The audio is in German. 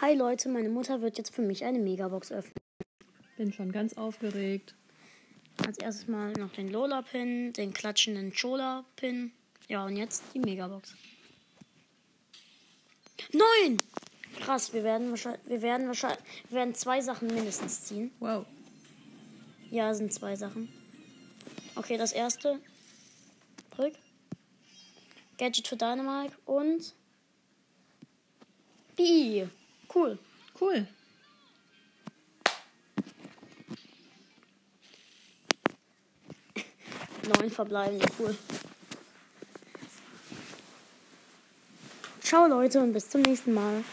Hi Leute, meine Mutter wird jetzt für mich eine Megabox öffnen. Bin schon ganz aufgeregt. Als erstes mal noch den Lola-Pin, den klatschenden Chola-Pin. Ja, und jetzt die Megabox. Neun! Krass, wir werden wahrscheinlich, wir werden wahrscheinlich, wir werden zwei Sachen mindestens ziehen. Wow. Ja, sind zwei Sachen. Okay, das erste. Drück. Gadget für Dynamite und. Bi. Cool. Cool. Neun verbleibende, cool. Ciao Leute und bis zum nächsten Mal.